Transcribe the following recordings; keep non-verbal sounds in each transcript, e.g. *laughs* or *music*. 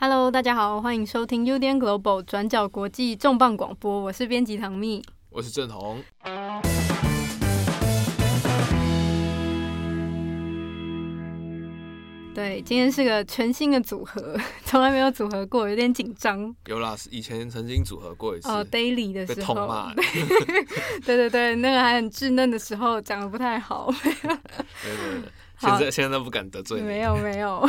Hello，大家好，欢迎收听 UDN Global 转角国际重磅广播，我是编辑唐蜜，我是郑红。对，今天是个全新的组合，*laughs* 从来没有组合过，有点紧张。有啦，以前曾经组合过一次。哦，Daily 的时候。*laughs* 对对对，那个还很稚嫩的时候，讲的不太好。*laughs* 对对对，现在现在都不敢得罪你。没有没有。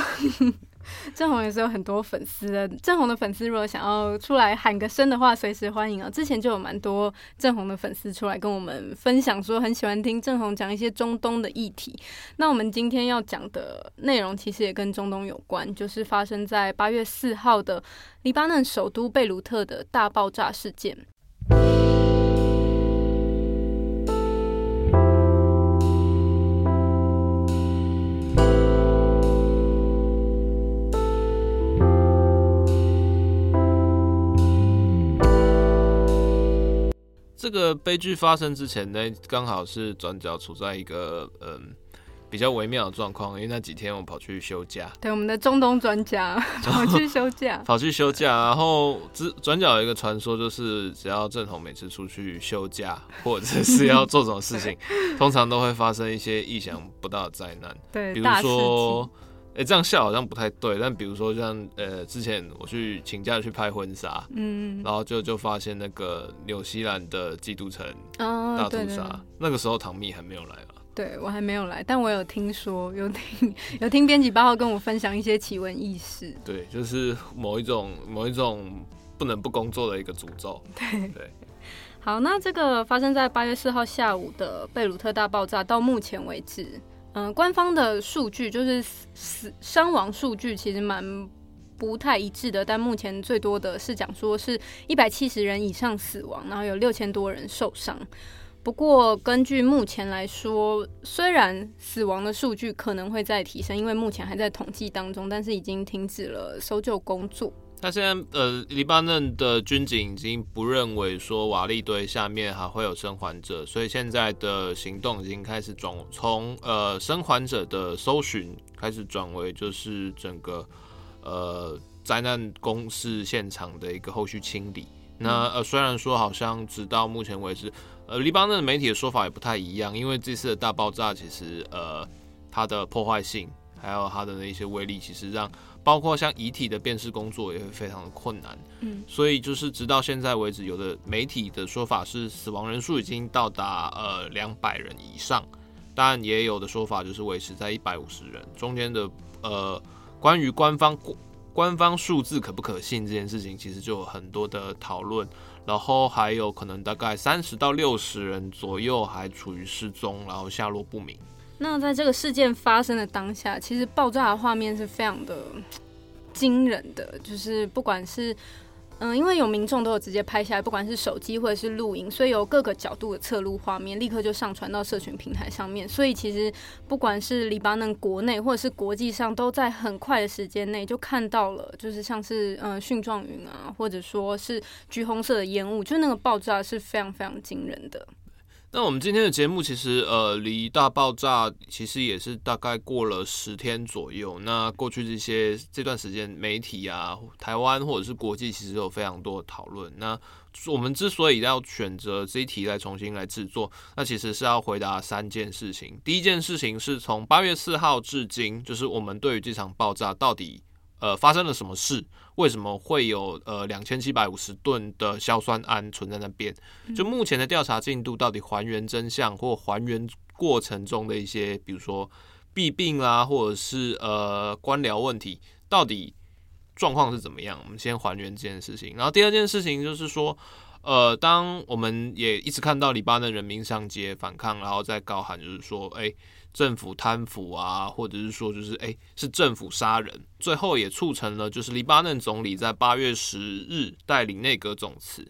郑红也是有很多粉丝的。郑红的粉丝如果想要出来喊个声的话，随时欢迎啊！之前就有蛮多郑红的粉丝出来跟我们分享，说很喜欢听郑红讲一些中东的议题。那我们今天要讲的内容其实也跟中东有关，就是发生在八月四号的黎巴嫩首都贝鲁特的大爆炸事件。这个悲剧发生之前呢，刚好是转角处在一个嗯比较微妙的状况，因为那几天我跑去休假。对，我们的中东专家 *laughs* 跑去休假，跑去休假。然后转角有一个传说，就是只要郑红每次出去休假，或者是要做什么事情，*laughs* 通常都会发生一些意想不到的灾难。对，比如说。哎、欸，这样笑好像不太对，但比如说像呃，之前我去请假去拍婚纱，嗯，然后就就发现那个纽西兰的基督城大屠杀，哦，那个时候唐蜜还没有来嘛？对，我还没有来，但我有听说，有听有听编辑八号跟我分享一些奇闻异事。对，就是某一种某一种不能不工作的一个诅咒。对对。*laughs* 好，那这个发生在八月四号下午的贝鲁特大爆炸，到目前为止。嗯、官方的数据就是死伤亡数据其实蛮不太一致的，但目前最多的是讲说是一百七十人以上死亡，然后有六千多人受伤。不过根据目前来说，虽然死亡的数据可能会再提升，因为目前还在统计当中，但是已经停止了搜救工作。那现在，呃，黎巴嫩的军警已经不认为说瓦砾堆下面还会有生还者，所以现在的行动已经开始转从呃生还者的搜寻开始转为就是整个呃灾难公事现场的一个后续清理。那呃虽然说好像直到目前为止，呃黎巴嫩的媒体的说法也不太一样，因为这次的大爆炸其实呃它的破坏性还有它的那些威力，其实让。包括像遗体的辨识工作也会非常的困难，嗯，所以就是直到现在为止，有的媒体的说法是死亡人数已经到达呃两百人以上，当然也有的说法就是维持在一百五十人，中间的呃关于官方官方数字可不可信这件事情，其实就有很多的讨论，然后还有可能大概三十到六十人左右还处于失踪，然后下落不明。那在这个事件发生的当下，其实爆炸的画面是非常的 *tsk* 惊人的，就是不管是嗯，因为有民众都有直接拍下来，不管是手机或者是录影，所以有各个角度的侧录画面，立刻就上传到社群平台上面。所以其实不管是黎巴嫩国内或者是国际上，都在很快的时间内就看到了，就是像是嗯蕈状云啊，或者说是橘红色的烟雾，就那个爆炸是非常非常惊人的。那我们今天的节目其实呃离大爆炸其实也是大概过了十天左右。那过去这些这段时间，媒体啊、台湾或者是国际，其实有非常多的讨论。那我们之所以要选择这一题来重新来制作，那其实是要回答三件事情。第一件事情是从八月四号至今，就是我们对于这场爆炸到底。呃，发生了什么事？为什么会有呃两千七百五十吨的硝酸铵存在那边？就目前的调查进度，到底还原真相或还原过程中的一些，比如说弊病啦，或者是呃官僚问题，到底状况是怎么样？我们先还原这件事情。然后第二件事情就是说，呃，当我们也一直看到黎巴嫩人民上街反抗，然后再高喊，就是说，哎、欸。政府贪腐啊，或者是说就是诶、欸，是政府杀人，最后也促成了就是黎巴嫩总理在八月十日带领内阁总辞。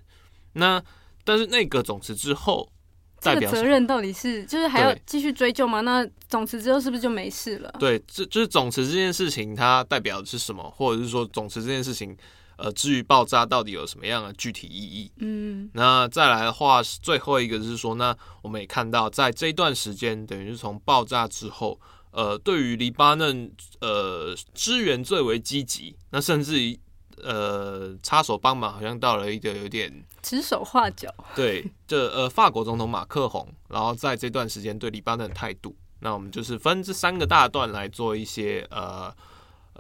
那但是内阁总辞之后，这个责任到底是就是还要继续追究吗？那总辞之后是不是就没事了？对，这就是总辞这件事情，它代表的是什么？或者是说总辞这件事情？呃，至于爆炸到底有什么样的具体意义？嗯，那再来的话，最后一个是说，那我们也看到，在这一段时间，等于是从爆炸之后，呃，对于黎巴嫩呃支援最为积极，那甚至于呃插手帮忙，好像到了一个有点指手画脚。对，这呃法国总统马克宏，然后在这段时间对黎巴嫩的态度，那我们就是分这三个大段来做一些呃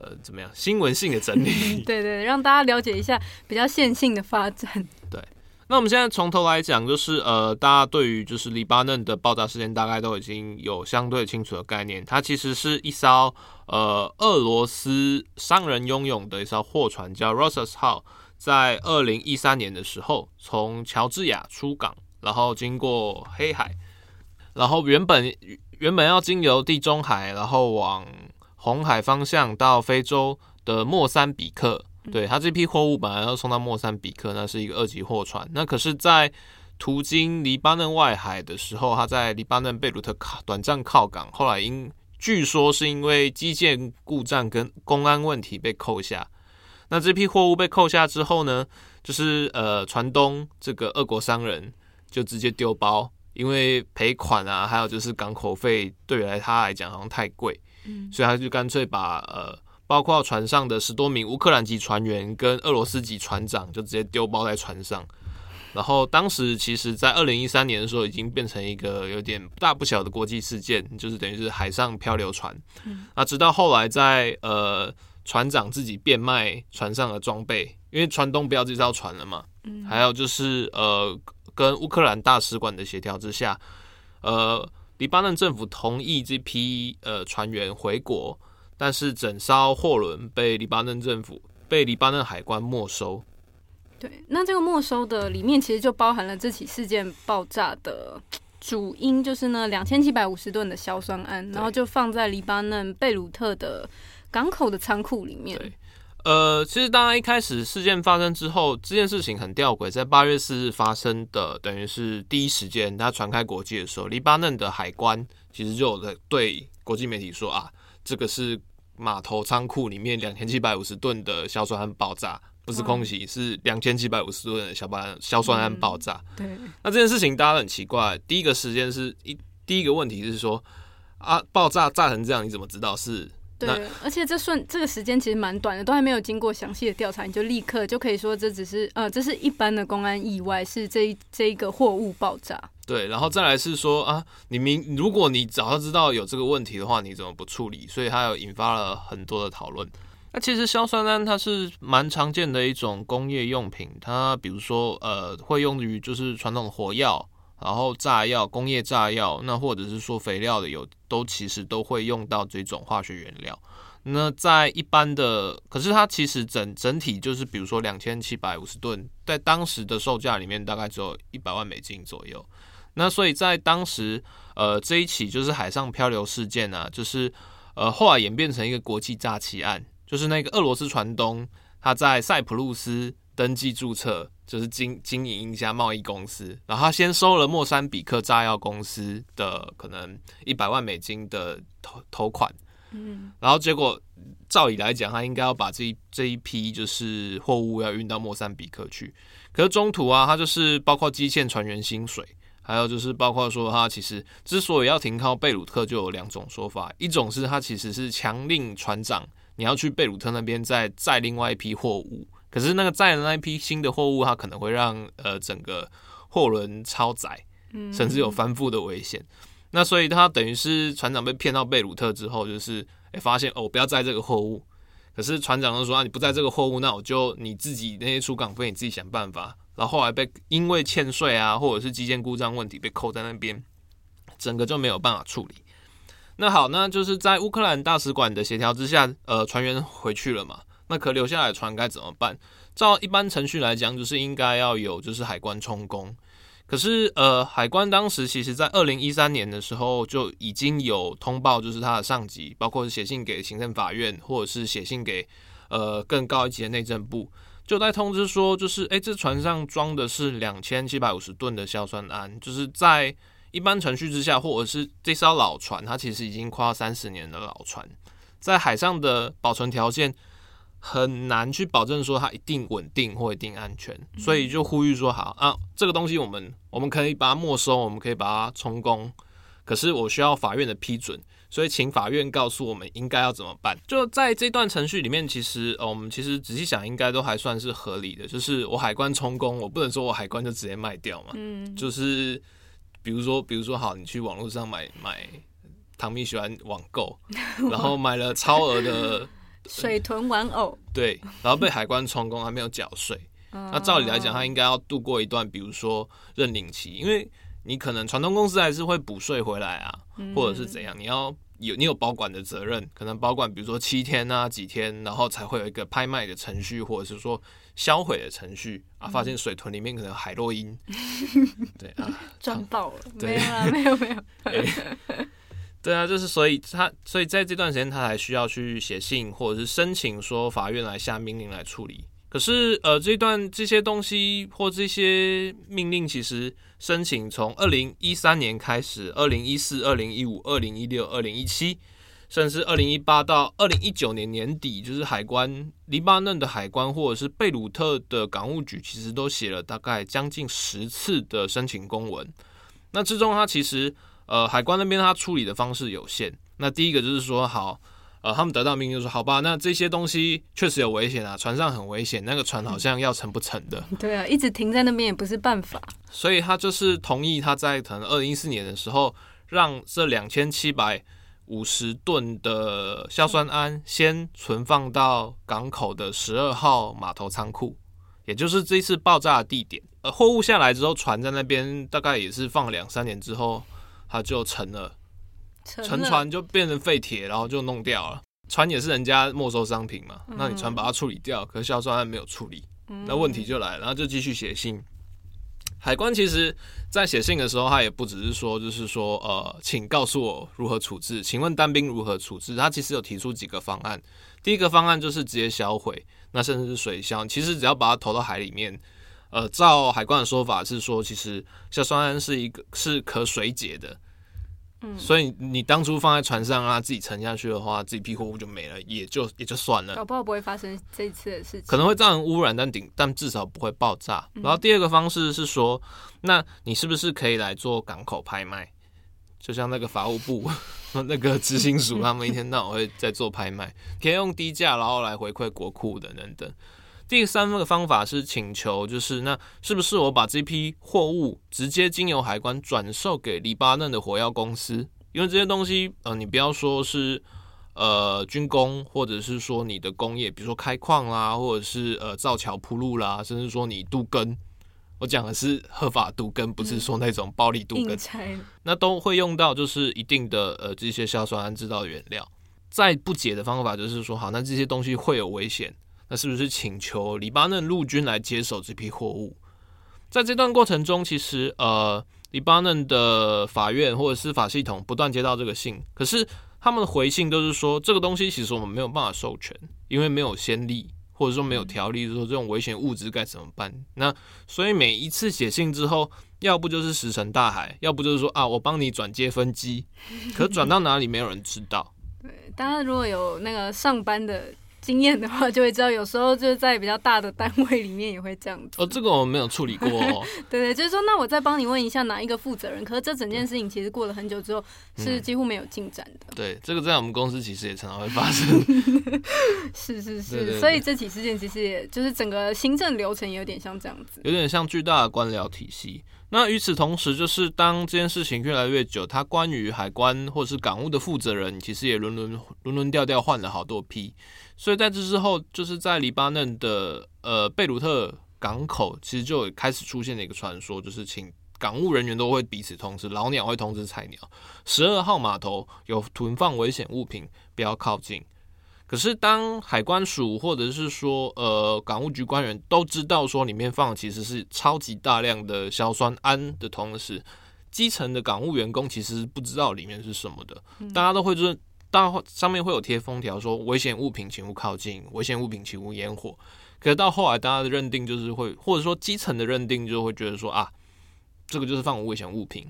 呃怎么样新闻性的整理。*laughs* 对对，让大家了解一下比较线性的发展。*laughs* 对。那我们现在从头来讲，就是呃，大家对于就是黎巴嫩的爆炸事件大概都已经有相对清楚的概念。它其实是一艘呃俄罗斯商人拥有的一艘货船，叫 Rosas 号，在二零一三年的时候从乔治亚出港，然后经过黑海，然后原本原本要经由地中海，然后往红海方向到非洲的莫桑比克。对，他这批货物本来要送到莫桑比克，那是一个二级货船。那可是，在途经黎巴嫩外海的时候，他在黎巴嫩贝鲁特靠短暂靠港，后来因据说是因为基建故障跟公安问题被扣下。那这批货物被扣下之后呢，就是呃，船东这个俄国商人就直接丢包，因为赔款啊，还有就是港口费对于他来讲好像太贵，嗯，所以他就干脆把呃。包括船上的十多名乌克兰籍船员跟俄罗斯籍船长就直接丢包在船上，然后当时其实，在二零一三年的时候，已经变成一个有点大不小的国际事件，就是等于是海上漂流船。那直到后来，在呃船长自己变卖船上的装备，因为船东不要这艘船了嘛，嗯还有就是呃跟乌克兰大使馆的协调之下，呃黎巴嫩政府同意这批呃船员回国。但是整艘货轮被黎巴嫩政府、被黎巴嫩海关没收。对，那这个没收的里面其实就包含了这起事件爆炸的主因，就是呢两千七百五十吨的硝酸铵，然后就放在黎巴嫩贝鲁特的港口的仓库里面。对，呃，其实当然一开始事件发生之后，这件事情很吊诡，在八月四日发生的，等于是第一时间它传开国际的时候，黎巴嫩的海关其实就有在对国际媒体说啊，这个是。码头仓库里面两千七百五十吨的硝酸铵爆炸，不是空袭，是两千七百五十吨的硝酸硝酸铵爆炸。对，那这件事情大家都很奇怪。第一个时间是一，第一个问题是说啊，爆炸炸成这样，你怎么知道是？对，而且这瞬这个时间其实蛮短的，都还没有经过详细的调查，你就立刻就可以说这只是呃，这是一般的公安意外，是这一这一个货物爆炸。对，然后再来是说啊，你明如果你早就知道有这个问题的话，你怎么不处理？所以它有引发了很多的讨论。那其实硝酸铵它是蛮常见的一种工业用品，它比如说呃会用于就是传统的火药。然后炸药、工业炸药，那或者是说肥料的有，都其实都会用到这种化学原料。那在一般的，可是它其实整整体就是，比如说两千七百五十吨，在当时的售价里面大概只有一百万美金左右。那所以在当时，呃，这一起就是海上漂流事件啊，就是呃后来演变成一个国际诈欺案，就是那个俄罗斯船东他在塞浦路斯登记注册。就是经经营一家贸易公司，然后他先收了莫桑比克炸药公司的可能一百万美金的头头款，嗯，然后结果照理来讲，他应该要把这一这一批就是货物要运到莫桑比克去，可是中途啊，他就是包括积欠船员薪水，还有就是包括说他其实之所以要停靠贝鲁特，就有两种说法，一种是他其实是强令船长你要去贝鲁特那边再载另外一批货物。可是那个载的那一批新的货物，它可能会让呃整个货轮超载，甚至有翻覆的危险。那所以他等于是船长被骗到贝鲁特之后，就是哎发现哦不要载这个货物。可是船长就说啊你不载这个货物，那我就你自己那些出港费你自己想办法。然后后来被因为欠税啊或者是机件故障问题被扣在那边，整个就没有办法处理。那好，那就是在乌克兰大使馆的协调之下，呃船员回去了嘛。那可留下来的船该怎么办？照一般程序来讲，就是应该要有就是海关充公。可是呃，海关当时其实在二零一三年的时候就已经有通报，就是他的上级，包括写信给行政法院，或者是写信给呃更高一级的内政部，就在通知说，就是诶，这船上装的是两千七百五十吨的硝酸铵，就是在一般程序之下，或者是这艘老船，它其实已经快要三十年的老船，在海上的保存条件。很难去保证说它一定稳定或一定安全，所以就呼吁说好啊，这个东西我们我们可以把它没收，我们可以把它充公，可是我需要法院的批准，所以请法院告诉我们应该要怎么办。就在这段程序里面，其实呃，我们其实仔细想，应该都还算是合理的。就是我海关充公，我不能说我海关就直接卖掉嘛。嗯。就是比如说，比如说好，你去网络上买买，唐蜜喜欢网购，*laughs* 然后买了超额的水豚玩偶，对，然后被海关充公，还没有缴税。那照理来讲，他应该要度过一段，比如说认领期，因为你可能传通公司还是会补税回来啊，或者是怎样，你要有你有保管的责任，可能保管比如说七天啊几天，然后才会有一个拍卖的程序，或者是说销毁的程序啊，发现水豚里面可能海洛因，*laughs* 对啊，赚爆了，没有啊，没有没有，*laughs* 对啊，就是所以他所以在这段时间他还需要去写信或者是申请说法院来下命令来处理。可是，呃，这段这些东西或这些命令，其实申请从二零一三年开始，二零一四、二零一五、二零一六、二零一七，甚至二零一八到二零一九年年底，就是海关黎巴嫩的海关或者是贝鲁特的港务局，其实都写了大概将近十次的申请公文。那之中，他其实，呃，海关那边他处理的方式有限。那第一个就是说，好。呃，他们得到命令就说：“好吧，那这些东西确实有危险啊，船上很危险，那个船好像要沉不沉的。”对啊，一直停在那边也不是办法。所以他就是同意他在可能二零一四年的时候，让这两千七百五十吨的硝酸铵先存放到港口的十二号码头仓库，也就是这次爆炸的地点。呃，货物下来之后，船在那边大概也是放了两三年之后，它就沉了。沉船就变成废铁，然后就弄掉了。船也是人家没收商品嘛，那你船把它处理掉，可是硝酸铵没有处理，那问题就来了，然后就继续写信。海关其实在写信的时候，他也不只是说，就是说，呃，请告诉我如何处置，请问单兵如何处置？他其实有提出几个方案。第一个方案就是直接销毁，那甚至是水箱，其实只要把它投到海里面，呃，照海关的说法是说，其实硝酸铵是一个是可水解的。嗯，所以你当初放在船上让它自己沉下去的话，这批货物就没了，也就也就算了。搞不好不会发生这一次的事情，可能会造成污染，但顶但至少不会爆炸。然后第二个方式是说，那你是不是可以来做港口拍卖？就像那个法务部 *laughs* 那个执行署，*laughs* 他们一天到晚会在做拍卖，可以用低价然后来回馈国库的等等。第三个方法是请求，就是那是不是我把这批货物直接经由海关转售给黎巴嫩的火药公司？因为这些东西，呃，你不要说是呃军工，或者是说你的工业，比如说开矿啦，或者是呃造桥铺路啦，甚至说你镀根，我讲的是合法杜根，不是说那种暴力杜根，嗯、那都会用到就是一定的呃这些硝酸铵制造的原料。再不解的方法就是说，好，那这些东西会有危险。那是不是请求黎巴嫩陆军来接手这批货物？在这段过程中，其实呃，黎巴嫩的法院或者司法系统不断接到这个信，可是他们的回信都是说，这个东西其实我们没有办法授权，因为没有先例，或者说没有条例，说这种危险物质该怎么办？那所以每一次写信之后，要不就是石沉大海，要不就是说啊，我帮你转接分机，*laughs* 可转到哪里没有人知道。对，大家如果有那个上班的。经验的话，就会知道有时候就是在比较大的单位里面也会这样子。哦，这个我们没有处理过哦。*laughs* 对对，就是说，那我再帮你问一下哪一个负责人？可是这整件事情其实过了很久之后，是几乎没有进展的。嗯。对，这个在我们公司其实也常常会发生。*laughs* 是是是，所以这起事件其实也就是整个行政流程也有点像这样子，有点像巨大的官僚体系。那与此同时，就是当这件事情越来越久，他关于海关或是港务的负责人，其实也轮轮轮轮调调换了好多批。所以在这之后，就是在黎巴嫩的呃贝鲁特港口，其实就有开始出现了一个传说，就是请港务人员都会彼此通知，老鸟会通知菜鸟，十二号码头有囤放危险物品，不要靠近。可是，当海关署或者是说，呃，港务局官员都知道说里面放的其实是超级大量的硝酸铵的同时，基层的港务员工其实不知道里面是什么的。大家都会就是，大上面会有贴封条说危险物品请勿靠近，危险物品请勿烟火。可是到后来，大家的认定就是会，或者说基层的认定就会觉得说啊，这个就是放危险物品。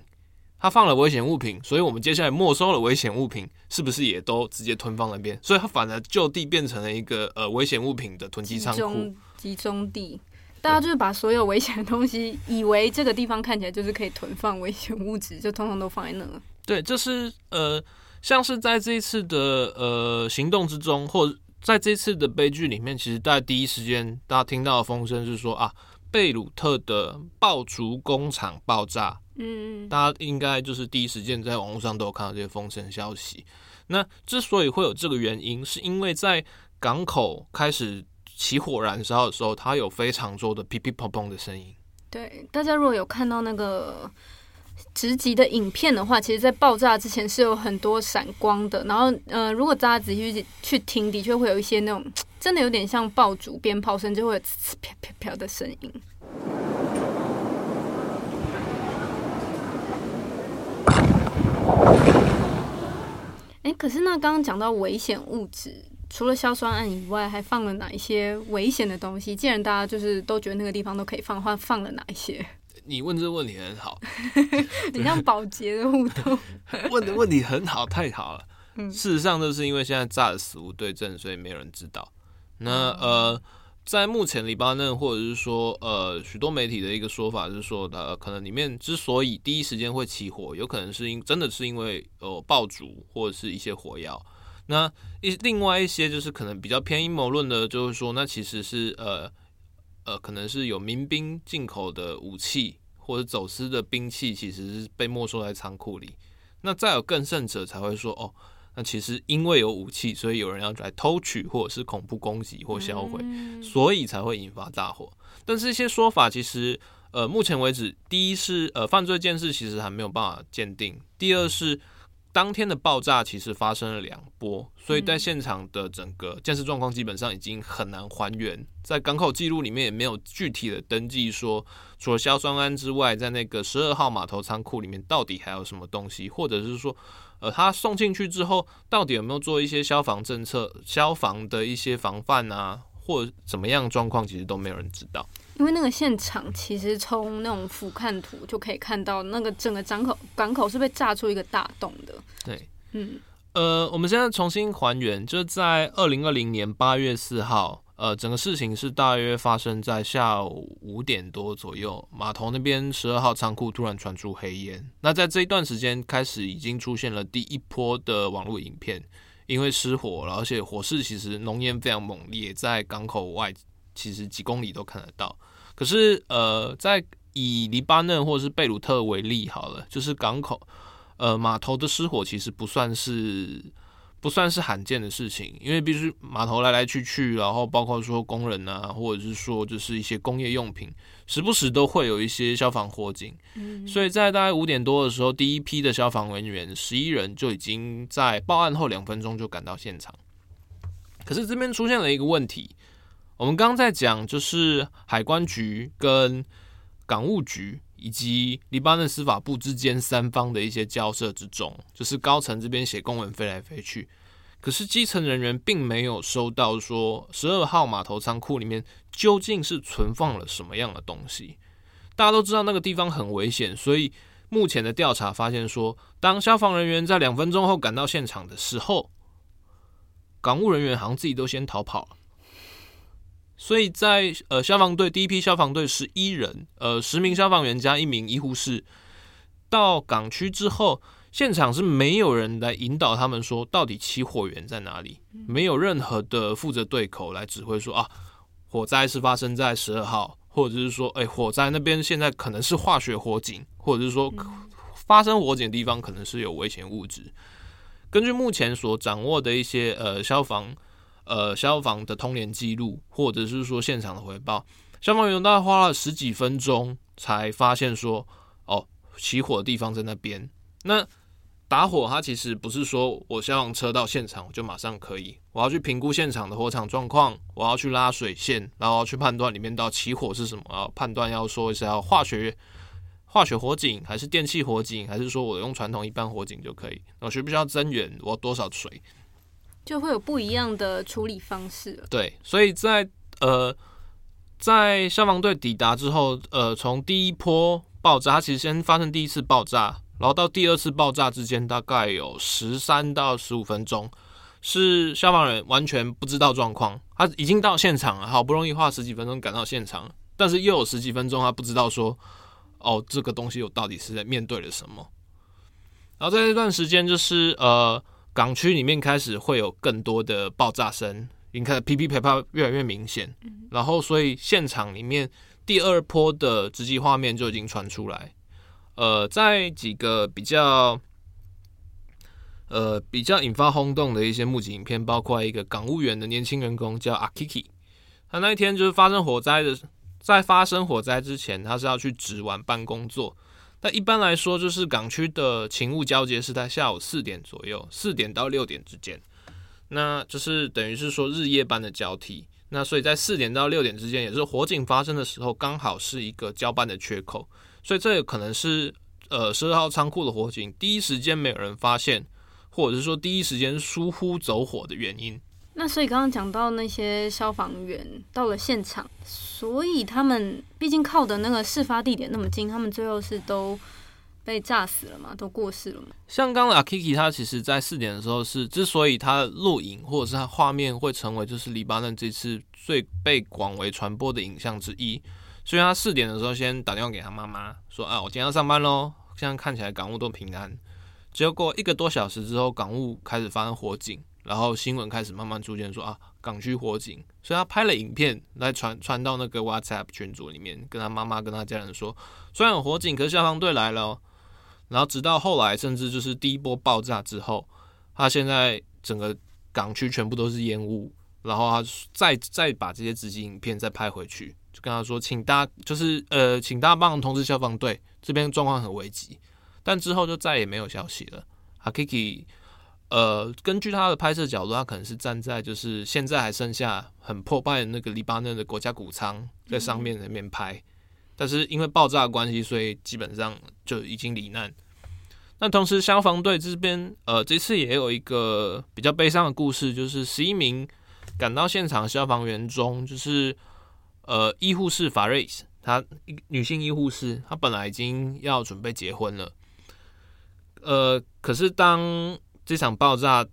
他放了危险物品，所以我们接下来没收了危险物品，是不是也都直接吞放那边？所以它反而就地变成了一个呃危险物品的囤积仓库、集中集中地。大家就是把所有危险的东西，以为这个地方看起来就是可以囤放危险物质，就通通都放在那了。对，这是呃像是在这一次的呃行动之中，或者在这次的悲剧里面，其实在第一时间大家听到的风声是说啊，贝鲁特的爆竹工厂爆炸。嗯，大家应该就是第一时间在网络上都有看到这些风声消息。那之所以会有这个原因，是因为在港口开始起火燃烧的时候，它有非常多的噼噼砰砰的声音。对，大家如果有看到那个直击的影片的话，其实，在爆炸之前是有很多闪光的。然后，呃，如果大家仔细去听，的确会有一些那种真的有点像爆竹鞭炮声，就会有呲呲啪啪啪的声音。*coughs* 哎，可是那刚刚讲到危险物质，除了硝酸铵以外，还放了哪一些危险的东西？既然大家就是都觉得那个地方都可以放的话，放了哪一些？你问这个问题很好，*laughs* 你像保洁的互动，*laughs* 问的问题很好，太好了。事实上，这是因为现在炸的死无对证，所以没有人知道。那呃。在目前黎巴嫩，或者是说，呃，许多媒体的一个说法是说，呃，可能里面之所以第一时间会起火，有可能是因真的是因为呃爆竹或者是一些火药。那一另外一些就是可能比较偏阴谋论的，就是说，那其实是呃呃，可能是有民兵进口的武器或者走私的兵器，其实是被没收在仓库里。那再有更甚者才会说，哦。那其实因为有武器，所以有人要来偷取，或者是恐怖攻击或销毁，所以才会引发大火。但是这些说法其实，呃，目前为止，第一是呃犯罪件事其实还没有办法鉴定，第二是当天的爆炸其实发生了两波，所以在现场的整个建设状况基本上已经很难还原。在港口记录里面也没有具体的登记说，除了硝酸铵之外，在那个十二号码头仓库里面到底还有什么东西，或者是说。呃，他送进去之后，到底有没有做一些消防政策、消防的一些防范啊，或者怎么样状况，其实都没有人知道。因为那个现场其实从那种俯瞰图就可以看到，那个整个港口港口是被炸出一个大洞的。对，嗯，呃，我们现在重新还原，就是在二零二零年八月四号。呃，整个事情是大约发生在下午五点多左右，码头那边十二号仓库突然传出黑烟。那在这一段时间开始，已经出现了第一波的网络影片，因为失火了，而且火势其实浓烟非常猛烈，在港口外其实几公里都看得到。可是，呃，在以黎巴嫩或者是贝鲁特为例好了，就是港口呃码头的失火其实不算是。不算是罕见的事情，因为必须码头来来去去，然后包括说工人啊，或者是说就是一些工业用品，时不时都会有一些消防火警。嗯，所以在大概五点多的时候，第一批的消防人员十一人就已经在报案后两分钟就赶到现场。可是这边出现了一个问题，我们刚刚在讲就是海关局跟港务局。以及黎巴嫩司法部之间三方的一些交涉之中，就是高层这边写公文飞来飞去，可是基层人员并没有收到说十二号码头仓库里面究竟是存放了什么样的东西。大家都知道那个地方很危险，所以目前的调查发现说，当消防人员在两分钟后赶到现场的时候，港务人员好像自己都先逃跑了。所以在呃消防队第一批消防队十一人，呃十名消防员加一名医护士到港区之后，现场是没有人来引导他们说到底起火源在哪里，没有任何的负责对口来指挥说啊火灾是发生在十二号，或者是说哎火灾那边现在可能是化学火警，或者是说发生火警的地方可能是有危险物质。根据目前所掌握的一些呃消防。呃，消防的通联记录，或者是说现场的回报，消防员大概花了十几分钟才发现说，哦，起火的地方在那边。那打火，它其实不是说我消防车到现场我就马上可以，我要去评估现场的火场状况，我要去拉水线，然后去判断里面到起火是什么，要判断要说是要化学化学火警，还是电气火警，还是说我用传统一般火警就可以？我需不需要增援？我多少水？就会有不一样的处理方式。对，所以在呃，在消防队抵达之后，呃，从第一波爆炸，它其实先发生第一次爆炸，然后到第二次爆炸之间大概有十三到十五分钟，是消防员完全不知道状况，他已经到现场了，好不容易花十几分钟赶到现场，但是又有十几分钟他不知道说，哦，这个东西我到底是在面对了什么。然后在这段时间，就是呃，港区里面开始会有更多的爆炸声，你看噼噼啪啪越来越明显。然后，所以现场里面第二波的直击画面就已经传出来。呃，在几个比较呃比较引发轰动的一些目击影片，包括一个港务员的年轻员工叫阿 Kiki，他那一天就是发生火灾的，在发生火灾之前，他是要去值晚班工作。但一般来说，就是港区的勤务交接是在下午四点左右，四点到六点之间，那就是等于是说日夜班的交替。那所以在四点到六点之间，也是火警发生的时候，刚好是一个交班的缺口。所以这也可能是呃十二号仓库的火警第一时间没有人发现，或者是说第一时间疏忽走火的原因。那所以刚刚讲到那些消防员到了现场，所以他们毕竟靠的那个事发地点那么近，他们最后是都被炸死了吗？都过世了吗？像刚刚阿 Kiki，他其实在四点的时候是之所以他录影或者是他画面会成为就是黎巴嫩这次最被广为传播的影像之一，所以他四点的时候先打电话给他妈妈说啊，我今天要上班喽，现在看起来港务都平安。结果一个多小时之后，港务开始发生火警。然后新闻开始慢慢出现，说啊，港区火警，所以他拍了影片来传传到那个 WhatsApp 群组里面，跟他妈妈跟他家人说，虽然有火警，可是消防队来了哦。然后直到后来，甚至就是第一波爆炸之后，他现在整个港区全部都是烟雾，然后他再再把这些直击影片再拍回去，就跟他说，请大就是呃，请大家帮忙通知消防队，这边状况很危急。但之后就再也没有消息了。阿 Kiki。呃，根据他的拍摄角度，他可能是站在就是现在还剩下很破败的那个黎巴嫩的国家谷仓在上面那边拍，嗯、但是因为爆炸的关系，所以基本上就已经罹难。那同时消防队这边，呃，这次也有一个比较悲伤的故事，就是十一名赶到现场消防员中，就是呃医护士法瑞斯，她女性医护士，她本来已经要准备结婚了，呃，可是当这场爆炸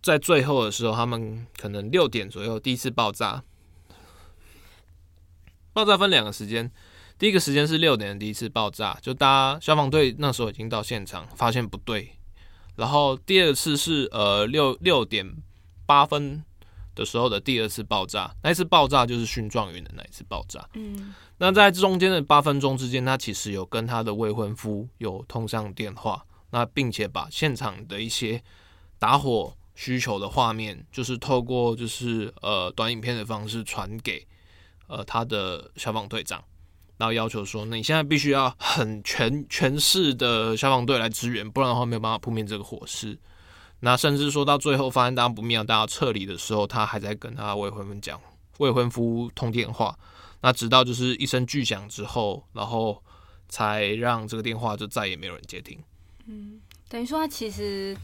在最后的时候，他们可能六点左右第一次爆炸。爆炸分两个时间，第一个时间是六点的第一次爆炸，就大家消防队那时候已经到现场，发现不对。然后第二次是呃六六点八分的时候的第二次爆炸，那一次爆炸就是殉状元的那一次爆炸。嗯，那在中间的八分钟之间，他其实有跟他的未婚夫有通上电话，那并且把现场的一些。打火需求的画面，就是透过就是呃短影片的方式传给呃他的消防队长，然后要求说，那你现在必须要很全全市的消防队来支援，不然的话没有办法扑灭这个火势。那甚至说到最后发现大家不妙，大家撤离的时候，他还在跟他未婚夫讲，未婚夫通电话。那直到就是一声巨响之后，然后才让这个电话就再也没有人接听。嗯，等于说他其实。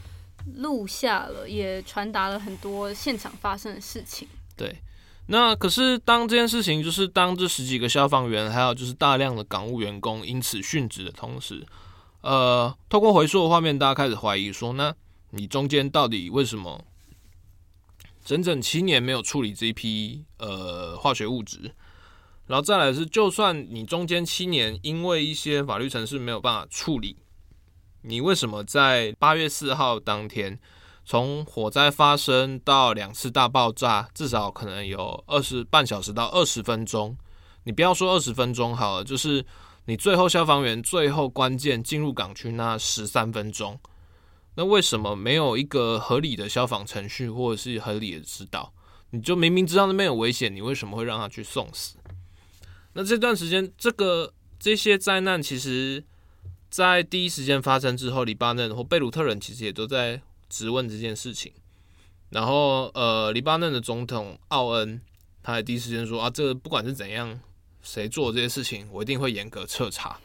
录下了，也传达了很多现场发生的事情。对，那可是当这件事情，就是当这十几个消防员，还有就是大量的港务员工因此殉职的同时，呃，透过回溯的画面，大家开始怀疑说，那你中间到底为什么整整七年没有处理这批呃化学物质？然后再来是，就算你中间七年因为一些法律程序没有办法处理。你为什么在八月四号当天，从火灾发生到两次大爆炸，至少可能有二十半小时到二十分钟？你不要说二十分钟好了，就是你最后消防员最后关键进入港区那十三分钟，那为什么没有一个合理的消防程序或者是合理的指导？你就明明知道那边有危险，你为什么会让他去送死？那这段时间，这个这些灾难其实。在第一时间发生之后，黎巴嫩或贝鲁特人其实也都在质问这件事情。然后，呃，黎巴嫩的总统奥恩，他也第一时间说啊，这不管是怎样，谁做这些事情，我一定会严格彻查。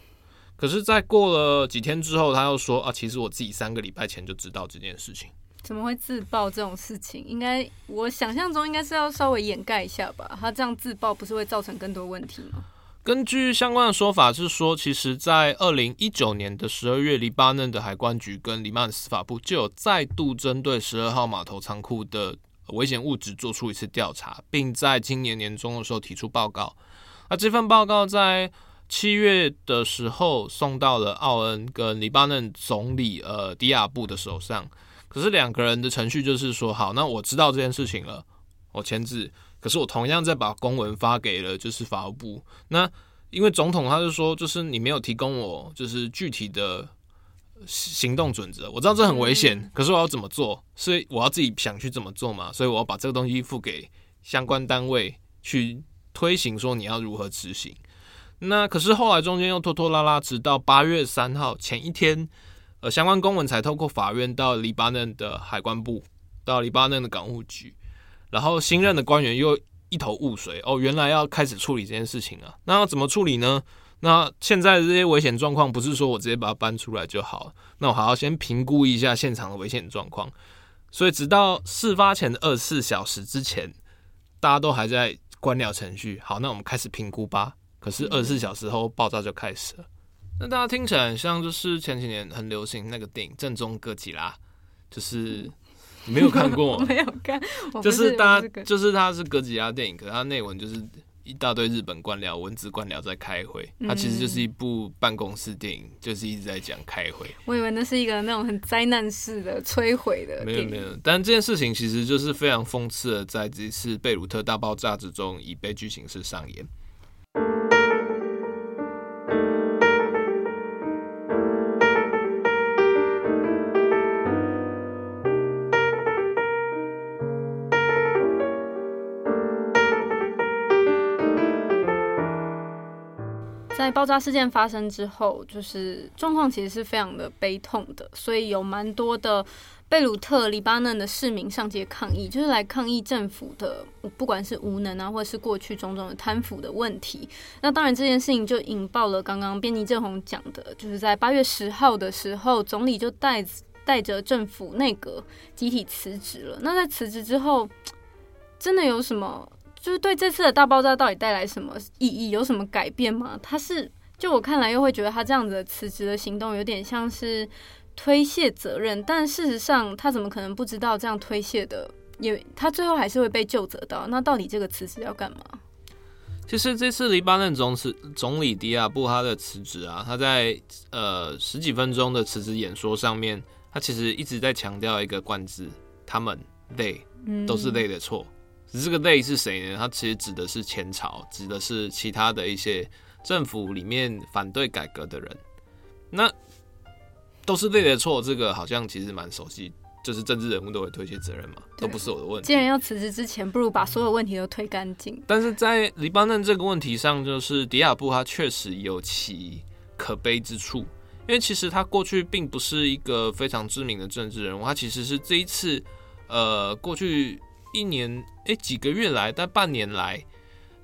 可是，在过了几天之后，他又说啊，其实我自己三个礼拜前就知道这件事情。怎么会自爆这种事情？应该我想象中应该是要稍微掩盖一下吧？他这样自爆不是会造成更多问题吗？根据相关的说法是说，其实，在二零一九年的十二月，黎巴嫩的海关局跟黎巴嫩司法部就有再度针对十二号码头仓库的危险物质做出一次调查，并在今年年中的时候提出报告。那这份报告在七月的时候送到了奥恩跟黎巴嫩总理呃迪亚布的手上。可是两个人的程序就是说，好，那我知道这件事情了，我签字。可是我同样再把公文发给了就是法务部。那因为总统他就说，就是你没有提供我就是具体的行动准则。我知道这很危险，可是我要怎么做？所以我要自己想去怎么做嘛。所以我要把这个东西付给相关单位去推行，说你要如何执行。那可是后来中间又拖拖拉拉，直到八月三号前一天。呃，相关公文才透过法院到黎巴嫩的海关部，到黎巴嫩的港务局，然后新任的官员又一头雾水哦，原来要开始处理这件事情啊。那要怎么处理呢？那现在的这些危险状况，不是说我直接把它搬出来就好，那我还要先评估一下现场的危险状况。所以直到事发前的二十四小时之前，大家都还在官僚程序。好，那我们开始评估吧。可是二十四小时后，爆炸就开始了。那大家听起来很像，就是前几年很流行那个电影《正宗哥吉拉》，就是你没有看过，*laughs* 没有看，就是大家就是它是哥吉拉电影，可是它内文就是一大堆日本官僚、文职官僚在开会，它其实就是一部办公室电影，就是一直在讲开会。我以为那是一个那种很灾难式的摧毁的，没有没有，但这件事情其实就是非常讽刺的，在这次贝鲁特大爆炸之中以悲剧形式上演。爆炸事件发生之后，就是状况其实是非常的悲痛的，所以有蛮多的贝鲁特、黎巴嫩的市民上街抗议，就是来抗议政府的不管是无能啊，或是过去种种的贪腐的问题。那当然，这件事情就引爆了刚刚编辑正红讲的，就是在八月十号的时候，总理就带带着政府内阁集体辞职了。那在辞职之后，真的有什么？就是对这次的大爆炸到底带来什么意义，有什么改变吗？他是就我看来又会觉得他这样子的辞职的行动有点像是推卸责任，但事实上他怎么可能不知道这样推卸的，也他最后还是会被救责到。那到底这个辞职要干嘛？其实这次黎巴嫩总辞总理迪亚布他的辞职啊，他在呃十几分钟的辞职演说上面，他其实一直在强调一个关字：他们 they 都是 they 的错。嗯这个 they 是谁呢？他其实指的是前朝，指的是其他的一些政府里面反对改革的人。那都是 they 的错，这个好像其实蛮熟悉，就是政治人物都会推卸责任嘛，都不是我的问题。既然要辞职之前，不如把所有问题都推干净。但是在黎巴嫩这个问题上，就是迪亚布他确实有其可悲之处，因为其实他过去并不是一个非常知名的政治人物，他其实是这一次呃过去。一年诶、欸，几个月来，但半年来，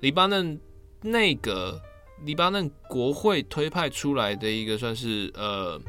黎巴嫩内阁、黎巴嫩国会推派出来的一个算是呃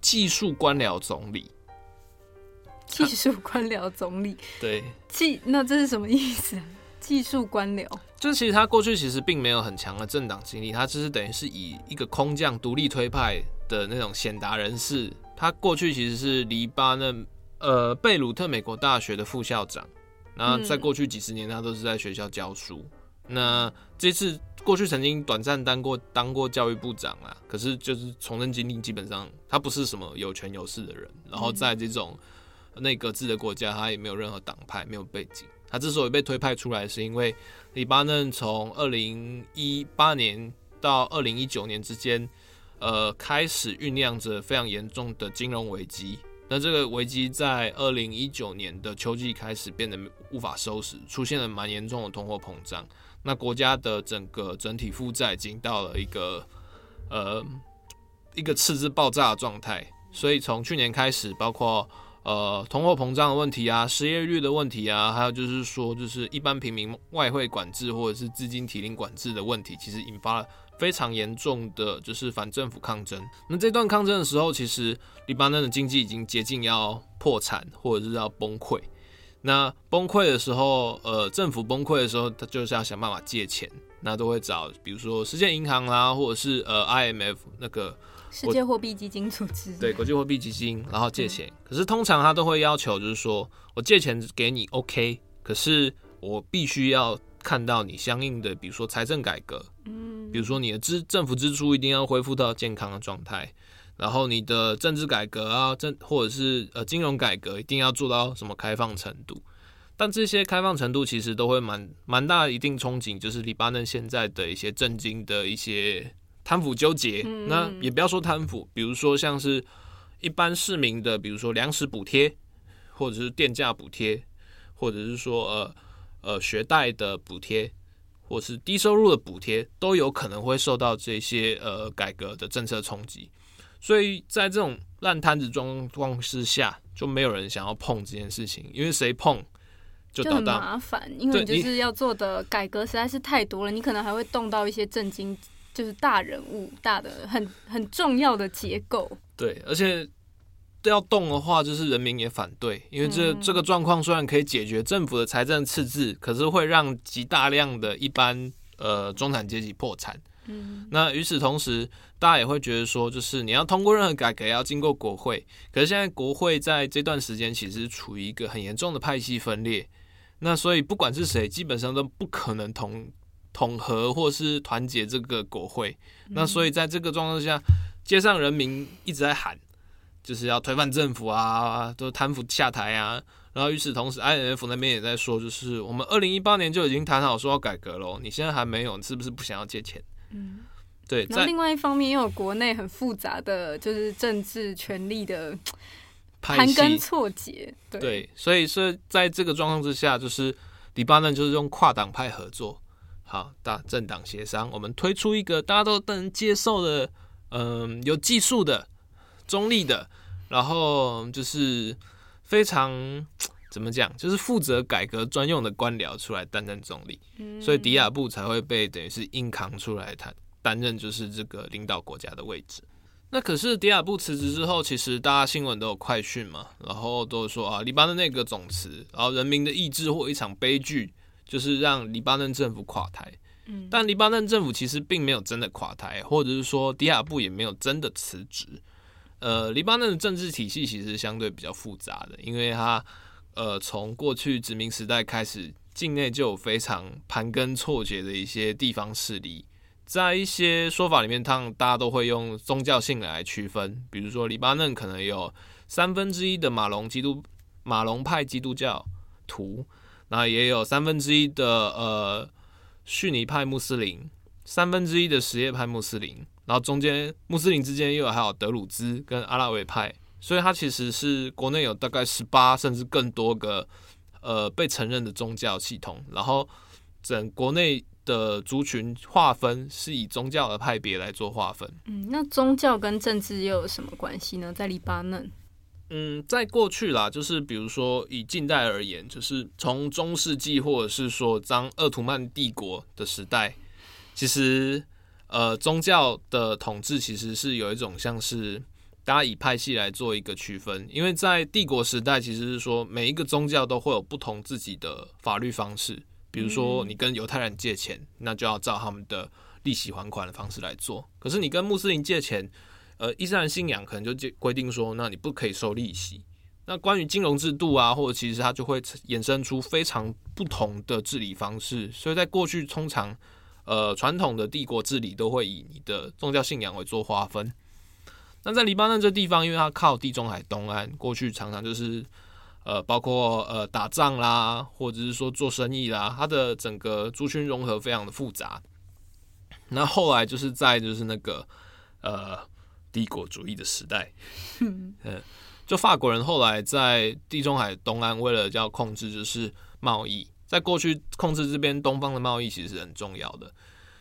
技术官僚总理。*laughs* 技术官僚总理，对，技那这是什么意思？*laughs* 技术官僚，就是其实他过去其实并没有很强的政党经历，他只是等于是以一个空降独立推派的那种显达人士。他过去其实是黎巴嫩。呃，贝鲁特美国大学的副校长，那在过去几十年，他都是在学校教书。嗯、那这次过去曾经短暂当过当过教育部长啊，可是就是从政经历基本上他不是什么有权有势的人。然后在这种内阁制的国家，他也没有任何党派，没有背景。他之所以被推派出来，是因为黎巴嫩从二零一八年到二零一九年之间，呃，开始酝酿着非常严重的金融危机。那这个危机在二零一九年的秋季开始变得无法收拾，出现了蛮严重的通货膨胀。那国家的整个整体负债已经到了一个呃一个赤字爆炸的状态。所以从去年开始，包括呃通货膨胀的问题啊、失业率的问题啊，还有就是说就是一般平民外汇管制或者是资金提领管制的问题，其实引发了。非常严重的就是反政府抗争。那这段抗争的时候，其实黎巴嫩的经济已经接近要破产或者是要崩溃。那崩溃的时候，呃，政府崩溃的时候，他就是要想办法借钱。那都会找，比如说世界银行啦，或者是呃 IMF 那个世界货币基金组织，对，国际货币基金，然后借钱。可是通常他都会要求，就是说我借钱给你 OK，可是我必须要看到你相应的，比如说财政改革。嗯。比如说你的支政府支出一定要恢复到健康的状态，然后你的政治改革啊，政或者是呃金融改革一定要做到什么开放程度。但这些开放程度其实都会蛮蛮大的一定憧憬，就是黎巴嫩现在的一些政经的一些贪腐纠结。嗯、那也不要说贪腐，比如说像是一般市民的，比如说粮食补贴，或者是电价补贴，或者是说呃呃学贷的补贴，或是低收入的补贴，都有可能会受到这些呃改革的政策冲击。所以在这种烂摊子状况之下，就没有人想要碰这件事情，因为谁碰？就，就很麻烦，因为就是要做的改革实在是太多了，你，你可能还会动到一些震惊，就是大人物、大的很很重要的结构。对，而且要动的话，就是人民也反对，因为这、嗯、这个状况虽然可以解决政府的财政赤字，可是会让极大量的一般呃中产阶级破产。嗯，那与此同时，大家也会觉得说，就是你要通过任何改革，要经过国会，可是现在国会在这段时间其实处于一个很严重的派系分裂。那所以不管是谁，基本上都不可能统统合或是团结这个国会。那所以在这个状况下，街上人民一直在喊，就是要推翻政府啊，都贪腐下台啊。然后与此同时，INF 那边也在说，就是我们二零一八年就已经谈好说要改革了，你现在还没有，你是不是不想要借钱？嗯，对。那另外一方面，又有国内很复杂的就是政治权力的。盘根错节，对，对，所以是在这个状况之下，就是黎巴嫩就是用跨党派合作，好，大政党协商，我们推出一个大家都能接受的，嗯，有技术的、中立的，然后就是非常 *tsk* 怎么讲，就是负责改革专用的官僚出来担任总理，嗯，所以迪亚布才会被等于是硬扛出来，他担任就是这个领导国家的位置。那可是迪亚布辞职之后，其实大家新闻都有快讯嘛，然后都说啊，黎巴嫩内阁总辞，然后人民的意志或一场悲剧，就是让黎巴嫩政府垮台。嗯，但黎巴嫩政府其实并没有真的垮台，或者是说迪亚布也没有真的辞职。呃，黎巴嫩的政治体系其实相对比较复杂的，因为它呃从过去殖民时代开始，境内就有非常盘根错节的一些地方势力。在一些说法里面，他们大家都会用宗教性来区分，比如说黎巴嫩可能有三分之一的马龙基督马龙派基督教徒，那也有三分之一的呃逊尼派穆斯林，三分之一的什叶派穆斯林，然后中间穆斯林之间又有还有德鲁兹跟阿拉维派，所以它其实是国内有大概十八甚至更多个呃被承认的宗教系统，然后整国内。的族群划分是以宗教的派别来做划分。嗯，那宗教跟政治又有什么关系呢？在黎巴嫩，嗯，在过去啦，就是比如说以近代而言，就是从中世纪或者是说当鄂图曼帝国的时代，其实呃宗教的统治其实是有一种像是大家以派系来做一个区分，因为在帝国时代其实是说每一个宗教都会有不同自己的法律方式。比如说，你跟犹太人借钱，那就要照他们的利息还款的方式来做。可是你跟穆斯林借钱，呃，伊斯兰信仰可能就规定说，那你不可以收利息。那关于金融制度啊，或者其实它就会衍生出非常不同的治理方式。所以在过去，通常呃传统的帝国治理都会以你的宗教信仰为做划分。那在黎巴嫩这地方，因为它靠地中海东岸，过去常常就是。呃，包括呃打仗啦，或者是说做生意啦，它的整个族群融合非常的复杂。那后来就是在就是那个呃帝国主义的时代，嗯，*laughs* 就法国人后来在地中海东岸为了要控制就是贸易，在过去控制这边东方的贸易其实是很重要的。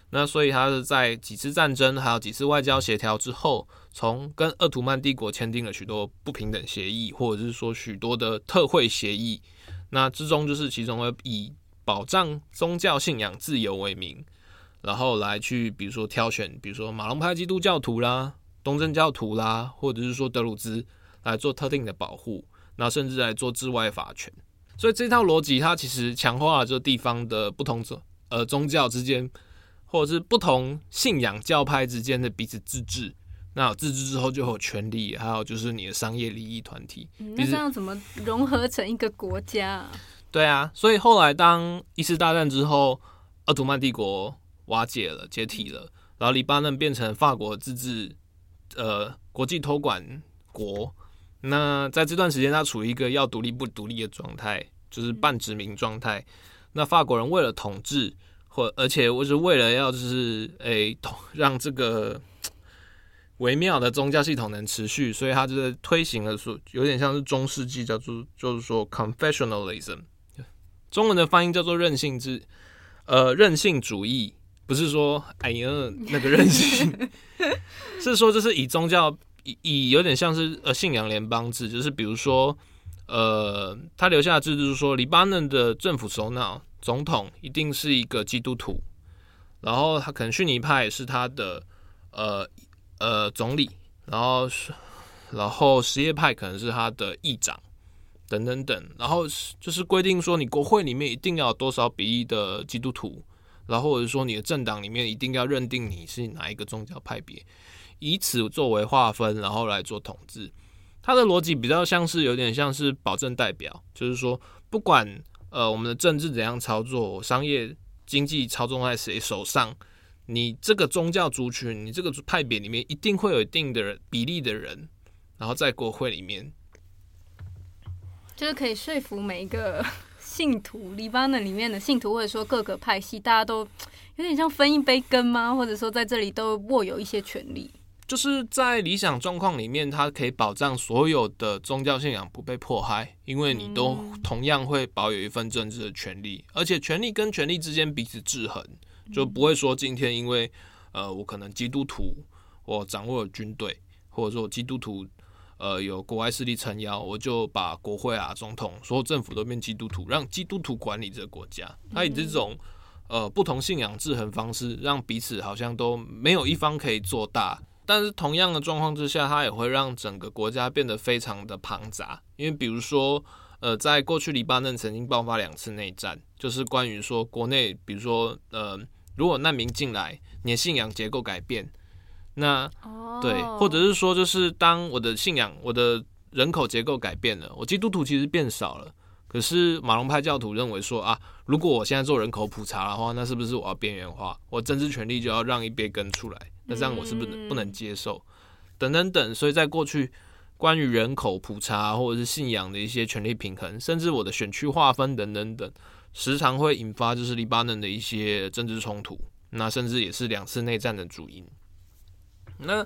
那所以他是在几次战争，还有几次外交协调之后，从跟鄂图曼帝国签订了许多不平等协议，或者是说许多的特惠协议。那之中就是其中会以保障宗教信仰自由为名，然后来去比如说挑选，比如说马龙派基督教徒啦、东正教徒啦，或者是说德鲁兹来做特定的保护，那甚至来做治外法权。所以这套逻辑它其实强化了这地方的不同宗呃宗教之间。或者是不同信仰教派之间的彼此自治，那有自治之后就有权利，还有就是你的商业利益团体。嗯，那这样怎么融合成一个国家啊？对啊，所以后来当一次大战之后，奥图曼帝国瓦解了、解体了，然后黎巴嫩变成法国自治呃国际托管国。那在这段时间，他处于一个要独立不独立的状态，就是半殖民状态。那法国人为了统治，或而且我是为了要就是诶统让这个微妙的宗教系统能持续，所以他就是推行了说有点像是中世纪叫做就是说 confessionalism，中文的翻译叫做任性制，呃任性主义，不是说哎呀那个任性，*laughs* 是说就是以宗教。以有点像是呃信仰联邦制，就是比如说，呃，他留下的制度就是说，黎巴嫩的政府首脑总统一定是一个基督徒，然后他可能逊尼派是他的呃呃总理，然后是然后什叶派可能是他的议长等等等，然后就是规定说，你国会里面一定要有多少比例的基督徒，然后或者说你的政党里面一定要认定你是哪一个宗教派别。以此作为划分，然后来做统治。它的逻辑比较像是有点像是保证代表，就是说，不管呃我们的政治怎样操作，商业经济操纵在谁手上，你这个宗教族群，你这个派别里面一定会有一定的人比例的人，然后在国会里面，就是可以说服每一个信徒，黎巴嫩里面的信徒，或者说各个派系，大家都有点像分一杯羹吗？或者说在这里都握有一些权利。就是在理想状况里面，它可以保障所有的宗教信仰不被迫害，因为你都同样会保有一份政治的权利，而且权利跟权利之间彼此制衡，就不会说今天因为呃我可能基督徒，我掌握了军队，或者说我基督徒呃有国外势力撑腰，我就把国会啊、总统、所有政府都变基督徒，让基督徒管理这个国家。它以这种呃不同信仰制衡方式，让彼此好像都没有一方可以做大。但是同样的状况之下，它也会让整个国家变得非常的庞杂。因为比如说，呃，在过去黎巴嫩曾经爆发两次内战，就是关于说国内，比如说，呃，如果难民进来，你的信仰结构改变，那对，或者是说，就是当我的信仰、我的人口结构改变了，我基督徒其实变少了。可是马龙派教徒认为说啊，如果我现在做人口普查的话，那是不是我要边缘化？我政治权利就要让一边跟出来？那这样我是不能不能接受？等等等。所以在过去，关于人口普查或者是信仰的一些权力平衡，甚至我的选区划分等等等，时常会引发就是黎巴嫩的一些政治冲突。那甚至也是两次内战的主因。那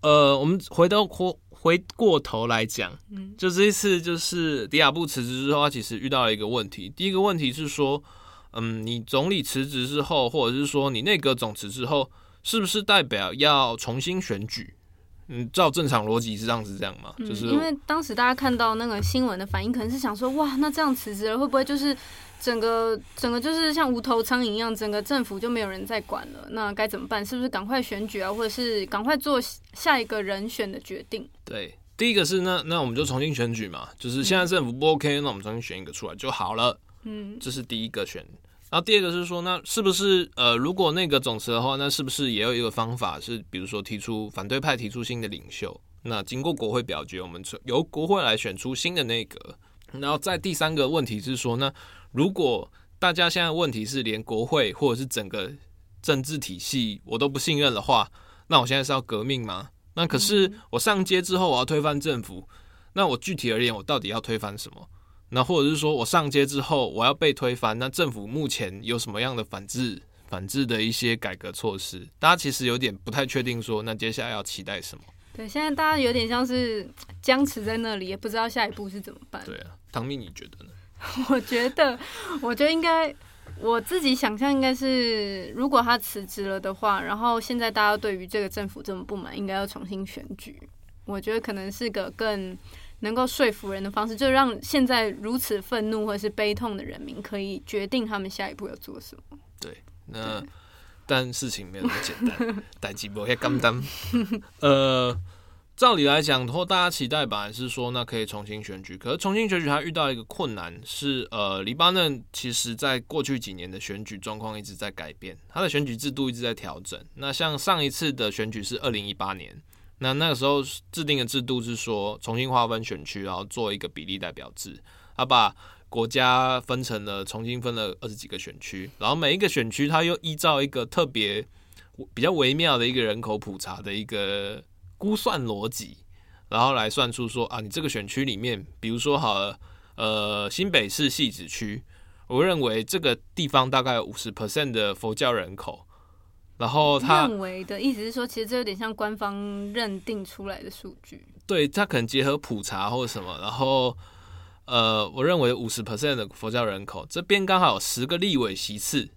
呃，我们回到回回过头来讲，嗯，就这一次就是迪亚布辞职之后，他其实遇到了一个问题。第一个问题是说，嗯，你总理辞职之后，或者是说你内阁总辞之后，是不是代表要重新选举？嗯，照正常逻辑是这样子这样吗？就是因为当时大家看到那个新闻的反应，可能是想说，哇，那这样辞职了会不会就是？整个整个就是像无头苍蝇一样，整个政府就没有人在管了。那该怎么办？是不是赶快选举啊，或者是赶快做下一个人选的决定？对，第一个是那那我们就重新选举嘛，就是现在政府不 OK，那我们重新选一个出来就好了。嗯，这是第一个选。然后第二个是说，那是不是呃，如果那个总辞的话，那是不是也有一个方法是，比如说提出反对派提出新的领袖，那经过国会表决，我们由国会来选出新的内阁。然后在第三个问题是说，那如果大家现在问题是连国会或者是整个政治体系我都不信任的话，那我现在是要革命吗？那可是我上街之后我要推翻政府，那我具体而言我到底要推翻什么？那或者是说我上街之后我要被推翻，那政府目前有什么样的反制反制的一些改革措施？大家其实有点不太确定说，那接下来要期待什么？对，现在大家有点像是僵持在那里，也不知道下一步是怎么办。对啊，唐蜜，你觉得呢？*laughs* 我觉得，我觉得应该，我自己想象应该是，如果他辞职了的话，然后现在大家对于这个政府这么不满，应该要重新选举。我觉得可能是个更能够说服人的方式，就让现在如此愤怒或者是悲痛的人民可以决定他们下一步要做什么。对，那。但事情没有那么简单，代志无遐简单。*laughs* 呃，照理来讲，或大家期待吧，是说那可以重新选举。可是重新选举，它遇到一个困难是，呃，黎巴嫩其实在过去几年的选举状况一直在改变，它的选举制度一直在调整。那像上一次的选举是二零一八年，那那个时候制定的制度是说重新划分选区，然后做一个比例代表制，他把。国家分成了，重新分了二十几个选区，然后每一个选区它又依照一个特别比较微妙的一个人口普查的一个估算逻辑，然后来算出说啊，你这个选区里面，比如说好了，呃，新北市汐止区，我认为这个地方大概五十 percent 的佛教人口。然后他认为的意思是说，其实这有点像官方认定出来的数据。对，他可能结合普查或者什么。然后，呃，我认为五十 percent 的佛教人口这边刚好有十个立委席次。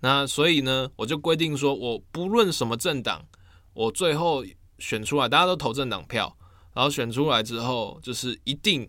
那所以呢，我就规定说，我不论什么政党，我最后选出来，大家都投政党票，然后选出来之后，就是一定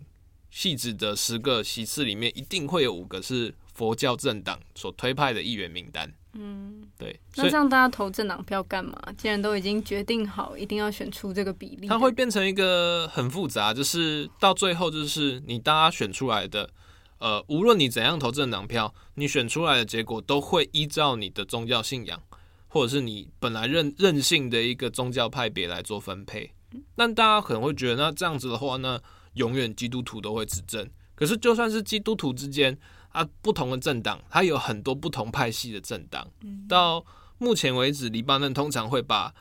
细致的十个席次里面，一定会有五个是佛教政党所推派的议员名单。嗯，对。那这样大家投政党票干嘛？既然都已经决定好，一定要选出这个比例，它会变成一个很复杂，就是到最后就是你大家选出来的，呃，无论你怎样投政党票，你选出来的结果都会依照你的宗教信仰，或者是你本来任任性的一个宗教派别来做分配。但大家可能会觉得，那这样子的话那，永远基督徒都会执政。可是就算是基督徒之间。啊，不同的政党，它有很多不同派系的政党。到目前为止，黎巴嫩通常会把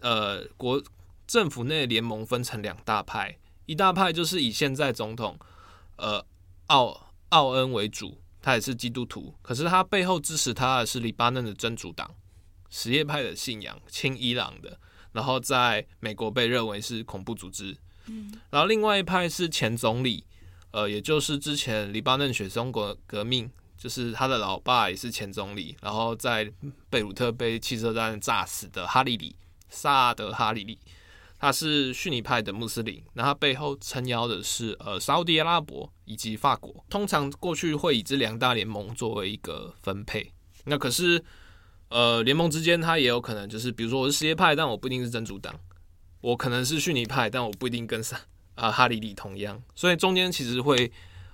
呃国政府内联盟分成两大派，一大派就是以现在总统呃奥奥恩为主，他也是基督徒，可是他背后支持他的是黎巴嫩的真主党，什叶派的信仰，亲伊朗的，然后在美国被认为是恐怖组织。然后另外一派是前总理。呃，也就是之前黎巴嫩雪松革革命，就是他的老爸也是前总理，然后在贝鲁特被汽车弹炸死的哈利里，萨德哈利里，他是逊尼派的穆斯林，那他背后撑腰的是呃沙乌地阿拉伯以及法国，通常过去会以这两大联盟作为一个分配，那可是呃联盟之间他也有可能就是，比如说我是什叶派，但我不一定是真主党，我可能是逊尼派，但我不一定跟上。啊，哈里里同样，所以中间其实会，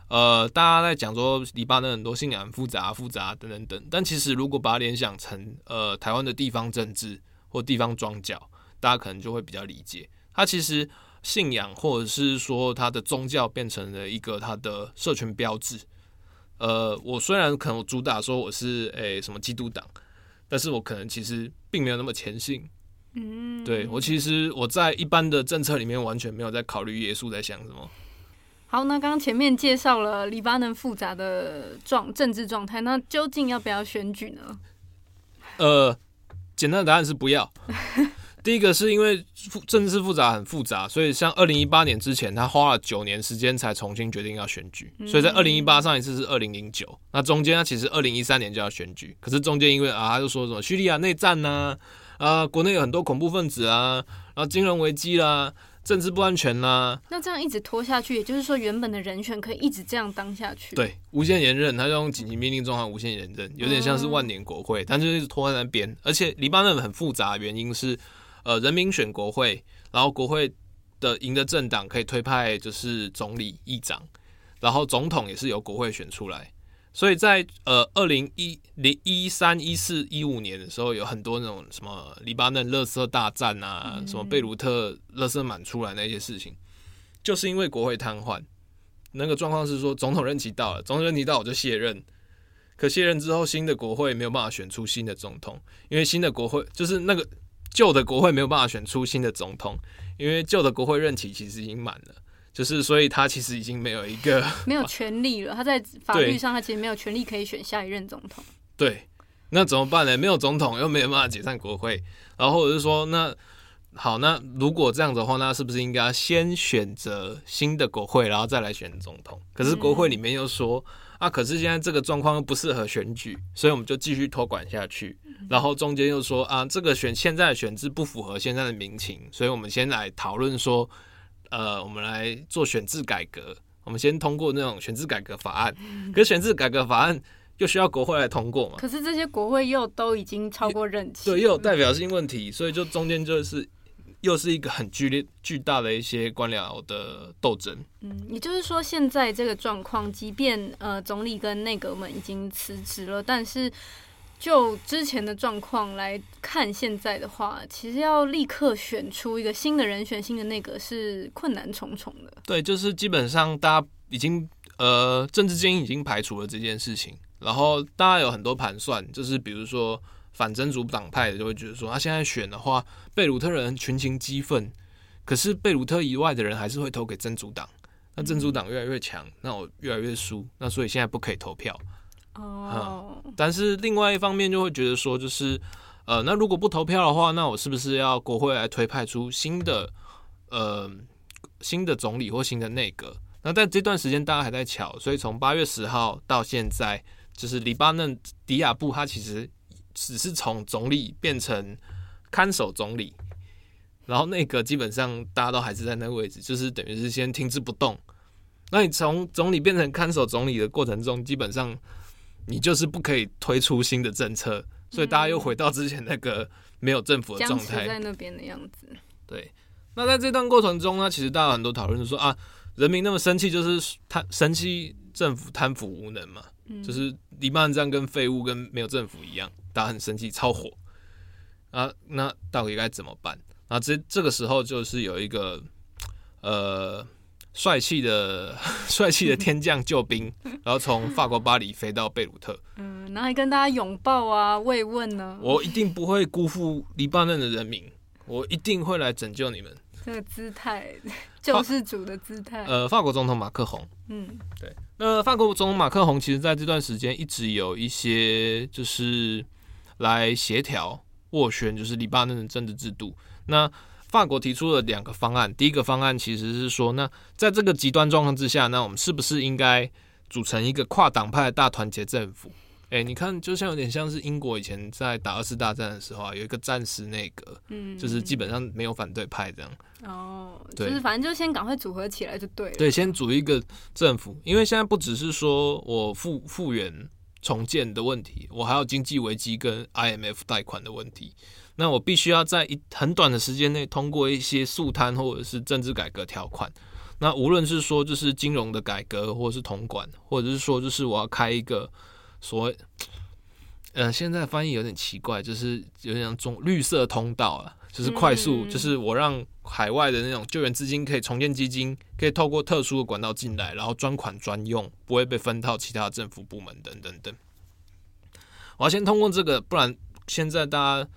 呃，大家在讲说黎巴嫩很多信仰复杂、复杂等等等，但其实如果把它联想成呃台湾的地方政治或地方庄脚，大家可能就会比较理解，它其实信仰或者是说它的宗教变成了一个它的社群标志。呃，我虽然可能主打说我是诶、什么基督党，但是我可能其实并没有那么虔信。嗯，对，我其实我在一般的政策里面完全没有在考虑耶稣在想什么。好，那刚刚前面介绍了黎巴嫩复杂的状政治状态，那究竟要不要选举呢？呃，简单的答案是不要。*laughs* 第一个是因为政治复杂很复杂，所以像二零一八年之前，他花了九年时间才重新决定要选举，所以在二零一八上一次是二零零九，那中间他其实二零一三年就要选举，可是中间因为啊，他就说什么叙利亚内战呢、啊。啊，国内有很多恐怖分子啊，然后金融危机啦，政治不安全啦。那这样一直拖下去，也就是说，原本的人选可以一直这样当下去？对，无限延任，他就用紧急命令状态无限延任，有点像是万年国会，嗯、但就一直拖在那边。而且黎巴嫩很复杂，原因是呃，人民选国会，然后国会的赢的政党可以推派就是总理、议长，然后总统也是由国会选出来。所以在呃二零一零一三一四一五年的时候，有很多那种什么黎巴嫩垃圾大战啊，什么贝鲁特垃圾满出来那些事情，就是因为国会瘫痪。那个状况是说，总统任期到了，总统任期到我就卸任，可卸任之后，新的国会没有办法选出新的总统，因为新的国会就是那个旧的国会没有办法选出新的总统，因为旧的国会任期其实已经满了。就是，所以他其实已经没有一个 *laughs* 没有权利了。他在法律上，他其实没有权利可以选下一任总统。对，那怎么办呢？没有总统，又没有办法解散国会，然后或者是说，那好，那如果这样的话，那是不是应该先选择新的国会，然后再来选总统？可是国会里面又说、嗯、啊，可是现在这个状况又不适合选举，所以我们就继续托管下去。然后中间又说啊，这个选现在的选制不符合现在的民情，所以我们先来讨论说。呃，我们来做选制改革。我们先通过那种选制改革法案，可是选制改革法案又需要国会来通过嘛？可是这些国会又都已经超过任期，对，又有代表性问题，所以就中间就是又是一个很剧烈、巨大的一些官僚的斗争。嗯，也就是说，现在这个状况，即便呃总理跟内阁们已经辞职了，但是。就之前的状况来看，现在的话，其实要立刻选出一个新的人选、新的内阁是困难重重的。对，就是基本上大家已经呃政治精英已经排除了这件事情，然后大家有很多盘算，就是比如说反真主党派的就会觉得说，他、现在选的话，贝鲁特人群情激愤，可是贝鲁特以外的人还是会投给真主党。那真主党越来越强，那我越来越输，那所以现在不可以投票。哦、嗯，但是另外一方面就会觉得说，就是呃，那如果不投票的话，那我是不是要国会来推派出新的呃新的总理或新的内阁？那在这段时间大家还在瞧，所以从八月十号到现在，就是黎巴嫩迪亚布他其实只是从总理变成看守总理。然后内阁基本上大家都还是在那个位置，就是等于是先停滞不动。那你从总理变成看守总理的过程中，基本上你就是不可以推出新的政策，所以大家又回到之前那个没有政府的状态，在那边的样子。对。那在这段过程中呢，其实大家很多讨论说啊，人民那么生气，就是贪生气政府贪腐无能嘛，就是黎巴嫩这样跟废物跟没有政府一样，大家很生气，超火啊。那到底该怎么办？啊，这这个时候就是有一个呃帅气的 *laughs* 帅气的天降救兵，*laughs* 然后从法国巴黎飞到贝鲁特，嗯，然后还跟大家拥抱啊慰问呢。我一定不会辜负黎巴嫩的人民，我一定会来拯救你们。这个姿态，*laughs* 救世主的姿态。呃，法国总统马克宏，嗯，对。那法国总统马克宏其实在这段时间一直有一些就是来协调斡旋，就是黎巴嫩的政治制度。那法国提出了两个方案，第一个方案其实是说，那在这个极端状况之下，那我们是不是应该组成一个跨党派的大团结政府？哎、欸，你看，就像有点像是英国以前在打二次大战的时候啊，有一个战时内阁，嗯，就是基本上没有反对派这样。哦，对，就是反正就先赶快组合起来就对了。对，先组一个政府，因为现在不只是说我复复原重建的问题，我还有经济危机跟 IMF 贷款的问题。那我必须要在一很短的时间内通过一些速摊或者是政治改革条款。那无论是说就是金融的改革，或者是统管，或者是说就是我要开一个所谓，呃，现在翻译有点奇怪，就是有点像中绿色通道啊，就是快速，就是我让海外的那种救援资金可以重建基金，可以透过特殊的管道进来，然后专款专用，不会被分到其他政府部门等等等。我要先通过这个，不然现在大家。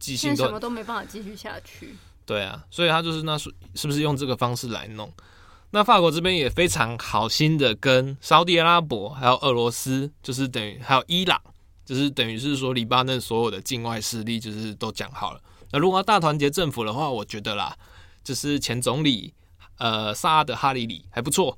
现在什么都没办法继续下去。对啊，所以他就是那是是不是用这个方式来弄？那法国这边也非常好心的跟沙地阿拉伯还有俄罗斯，就是等于还有伊朗，就是等于是说黎巴嫩所有的境外势力就是都讲好了。那如果要大团结政府的话，我觉得啦，就是前总理呃萨德哈里里还不错。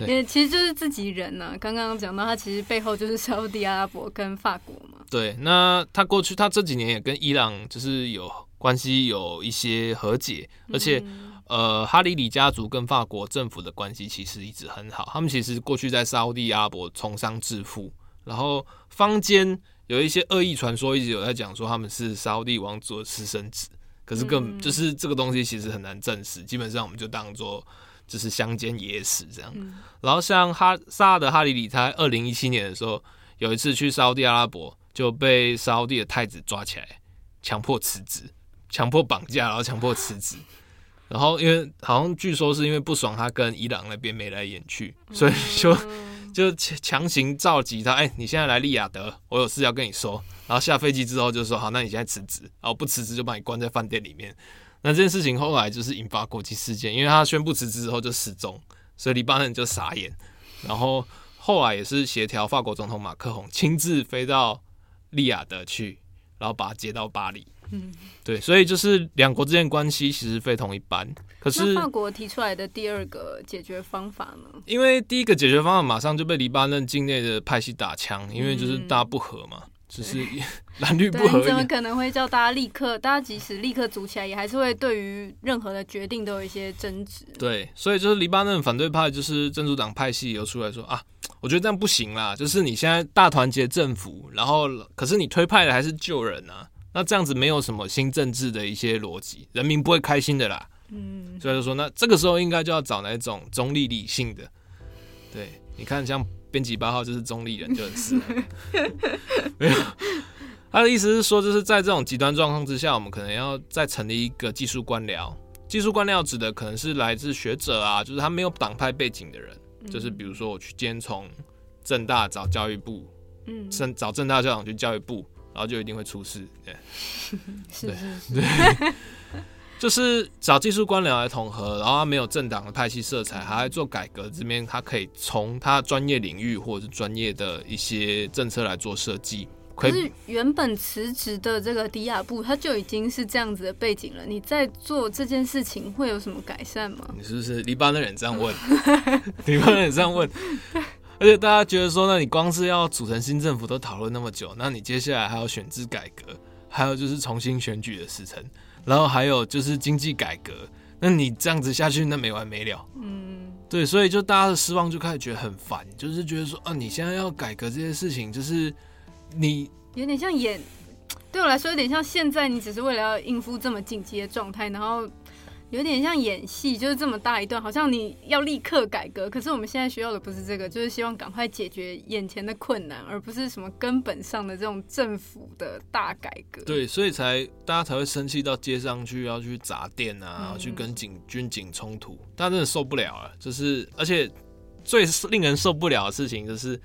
因为其实就是自己人呐、啊，刚刚讲到他其实背后就是沙地阿拉伯跟法国嘛。对，那他过去他这几年也跟伊朗就是有关系，有一些和解，而且、嗯、呃哈里里家族跟法国政府的关系其实一直很好。他们其实过去在沙地阿拉伯从商致富，然后坊间有一些恶意传说，一直有在讲说他们是沙地王族的私生子，可是更、嗯、就是这个东西其实很难证实，基本上我们就当做。就是乡间野史这样，嗯、然后像哈萨德哈里里，他二零一七年的时候有一次去沙地阿拉伯，就被沙地的太子抓起来，强迫辞职，强迫绑架，然后强迫辞职。*laughs* 然后因为好像据说是因为不爽他跟伊朗那边眉来眼去，所以就就强行召集他，哎、欸，你现在来利雅得，我有事要跟你说。然后下飞机之后就说好，那你现在辞职，然后不辞职就把你关在饭店里面。那这件事情后来就是引发国际事件，因为他宣布辞职之后就失踪，所以黎巴嫩就傻眼。然后后来也是协调法国总统马克宏亲自飞到利雅得去，然后把他接到巴黎。嗯，对，所以就是两国之间关系其实非同一般。可是法国提出来的第二个解决方法呢？因为第一个解决方案马上就被黎巴嫩境内的派系打枪，因为就是大家不和嘛。嗯只是 *laughs* 蓝绿不合，你怎么 *laughs* 可能会叫大家立刻？大家即使立刻组起来，也还是会对于任何的决定都有一些争执。对，所以就是黎巴嫩反对派，就是真主党派系有出来说啊，我觉得这样不行啦。就是你现在大团结政府，然后可是你推派的还是旧人啊，那这样子没有什么新政治的一些逻辑，人民不会开心的啦。嗯，所以就说那这个时候应该就要找那种中立理性的。对，你看像。编辑八号就是中立人，就很适合。没有，他的意思是说，就是在这种极端状况之下，我们可能要再成立一个技术官僚。技术官僚指的可能是来自学者啊，就是他没有党派背景的人，就是比如说我去今天从政大找教育部，嗯，找正大校长去教育部，然后就一定会出事。对，*laughs* 是是是，对，就是找技术官僚来统合，然后他没有政党的派系色彩，还在做改革这边，他可以从他专业领域或者是专业的一些政策来做设计。可是原本辞职的这个迪亚布，他就已经是这样子的背景了。你在做这件事情会有什么改善吗？你是不是黎巴嫩人这样问？*laughs* 黎巴嫩人这样问，而且大家觉得说，那你光是要组成新政府都讨论那么久，那你接下来还要选制改革，还有就是重新选举的时程，然后还有就是经济改革，那你这样子下去，那没完没了。嗯，对，所以就大家的失望就开始觉得很烦，就是觉得说啊，你现在要改革这些事情，就是。你有点像演，对我来说有点像现在，你只是为了要应付这么紧急的状态，然后有点像演戏，就是这么大一段，好像你要立刻改革。可是我们现在需要的不是这个，就是希望赶快解决眼前的困难，而不是什么根本上的这种政府的大改革。对，所以才大家才会生气到街上去，要去砸店啊，嗯、去跟警军警冲突，大家真的受不了了。就是而且最令人受不了的事情就是。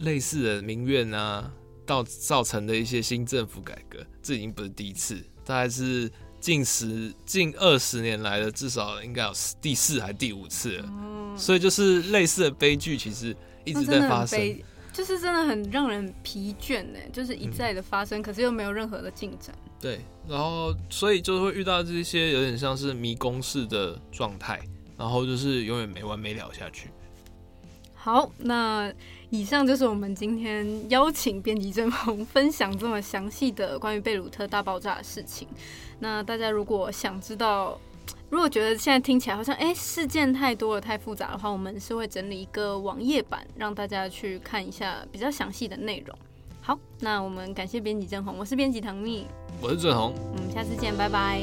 类似的民怨啊，到造成的一些新政府改革，这已经不是第一次，大概是近十近二十年来的至少应该有第四还第五次了。嗯，所以就是类似的悲剧，其实一直在发生，就是真的很让人疲倦呢，就是一再的发生，嗯，可是又没有任何的进展。对，然后所以就会遇到这些有点像是迷宫式的状态，然后就是永远没完没了下去。好，那以上就是我们今天邀请编辑镇宏分享这么详细的关于贝鲁特大爆炸的事情。那大家如果想知道，*tsk* 如果觉得现在听起来好像诶事件太多了、太复杂的话，我们是会整理一个网页版让大家去看一下比较详细的内容。好，那我们感谢编辑郑红，我是编辑唐蜜，我是郑红，我们下次见，拜拜。